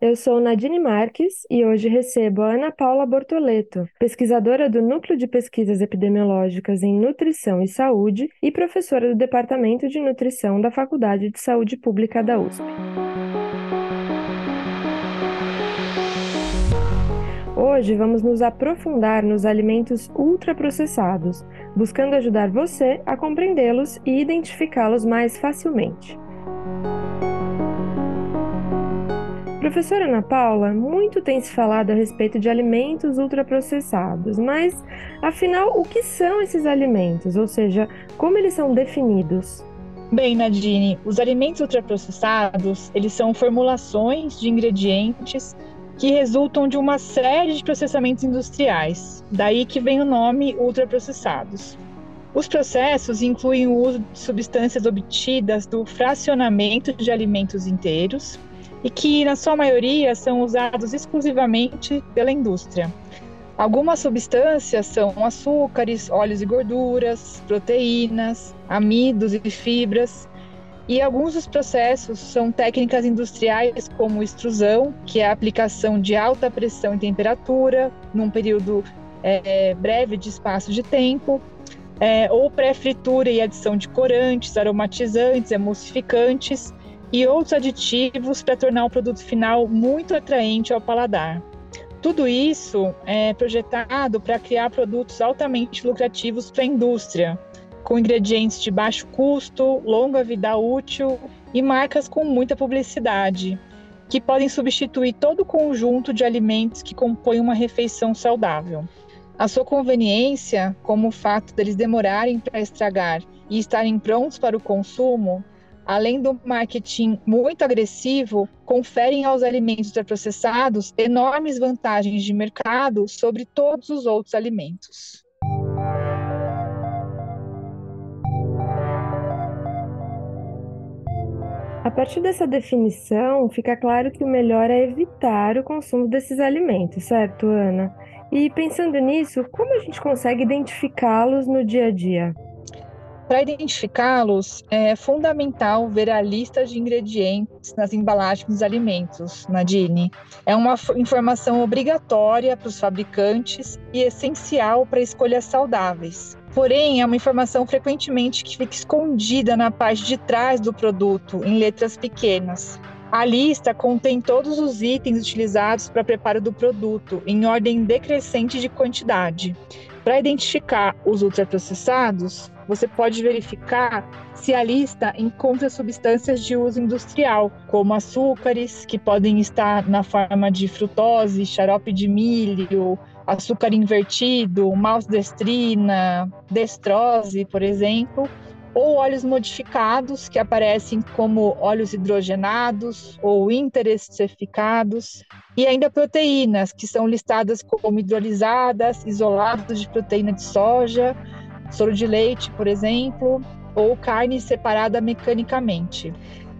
eu sou Nadine Marques e hoje recebo a Ana Paula Bortoleto, pesquisadora do Núcleo de Pesquisas Epidemiológicas em Nutrição e Saúde e professora do Departamento de Nutrição da Faculdade de Saúde Pública da USP. Hoje vamos nos aprofundar nos alimentos ultraprocessados, buscando ajudar você a compreendê-los e identificá-los mais facilmente. Professora Ana Paula, muito tem se falado a respeito de alimentos ultraprocessados, mas afinal, o que são esses alimentos? Ou seja, como eles são definidos? Bem, Nadine, os alimentos ultraprocessados, eles são formulações de ingredientes que resultam de uma série de processamentos industriais. Daí que vem o nome ultraprocessados. Os processos incluem o uso de substâncias obtidas do fracionamento de alimentos inteiros, e que, na sua maioria, são usados exclusivamente pela indústria. Algumas substâncias são açúcares, óleos e gorduras, proteínas, amidos e fibras. E alguns dos processos são técnicas industriais como extrusão, que é a aplicação de alta pressão e temperatura num período é, breve de espaço de tempo, é, ou pré-fritura e adição de corantes, aromatizantes, emulsificantes, e outros aditivos para tornar o produto final muito atraente ao paladar. Tudo isso é projetado para criar produtos altamente lucrativos para a indústria, com ingredientes de baixo custo, longa vida útil e marcas com muita publicidade, que podem substituir todo o conjunto de alimentos que compõem uma refeição saudável. A sua conveniência, como o fato deles demorarem para estragar e estarem prontos para o consumo, além do marketing muito agressivo, conferem aos alimentos ultraprocessados enormes vantagens de mercado sobre todos os outros alimentos. A partir dessa definição, fica claro que o melhor é evitar o consumo desses alimentos, certo, Ana? E pensando nisso, como a gente consegue identificá-los no dia a dia? Para identificá-los, é fundamental ver a lista de ingredientes nas embalagens dos alimentos, Nadine. É uma informação obrigatória para os fabricantes e essencial para escolhas saudáveis. Porém, é uma informação frequentemente que fica escondida na parte de trás do produto, em letras pequenas. A lista contém todos os itens utilizados para preparo do produto, em ordem decrescente de quantidade. Para identificar os ultraprocessados, você pode verificar se a lista encontra substâncias de uso industrial, como açúcares, que podem estar na forma de frutose, xarope de milho, açúcar invertido, maltodextrina, destrose, por exemplo, ou óleos modificados, que aparecem como óleos hidrogenados ou interesterificados, e ainda proteínas, que são listadas como hidrolisadas, isolados de proteína de soja, soro de leite, por exemplo, ou carne separada mecanicamente.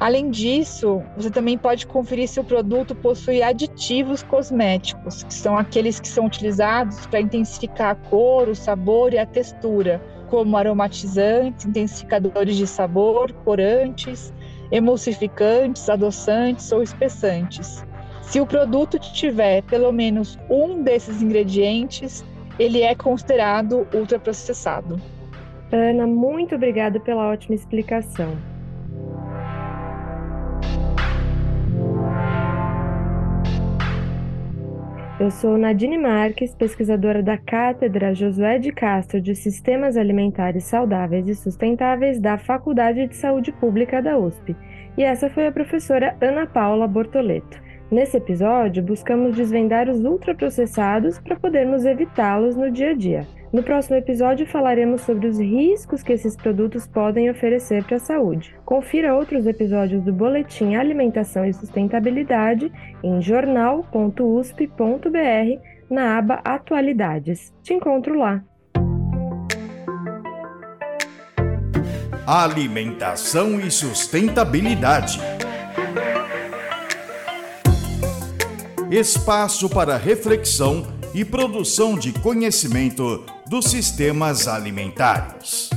Além disso, você também pode conferir se o produto possui aditivos cosméticos, que são aqueles que são utilizados para intensificar a cor, o sabor e a textura, como aromatizantes, intensificadores de sabor, corantes, emulsificantes, adoçantes ou espessantes. Se o produto tiver pelo menos um desses ingredientes, ele é considerado ultraprocessado. Ana, muito obrigada pela ótima explicação. Eu sou Nadine Marques, pesquisadora da Cátedra Josué de Castro de Sistemas Alimentares Saudáveis e Sustentáveis da Faculdade de Saúde Pública da USP. E essa foi a professora Ana Paula Bortoleto. Nesse episódio, buscamos desvendar os ultraprocessados para podermos evitá-los no dia a dia. No próximo episódio, falaremos sobre os riscos que esses produtos podem oferecer para a saúde. Confira outros episódios do Boletim Alimentação e Sustentabilidade em jornal.usp.br na aba Atualidades. Te encontro lá. alimentação e sustentabilidade. Espaço para reflexão e produção de conhecimento dos sistemas alimentares.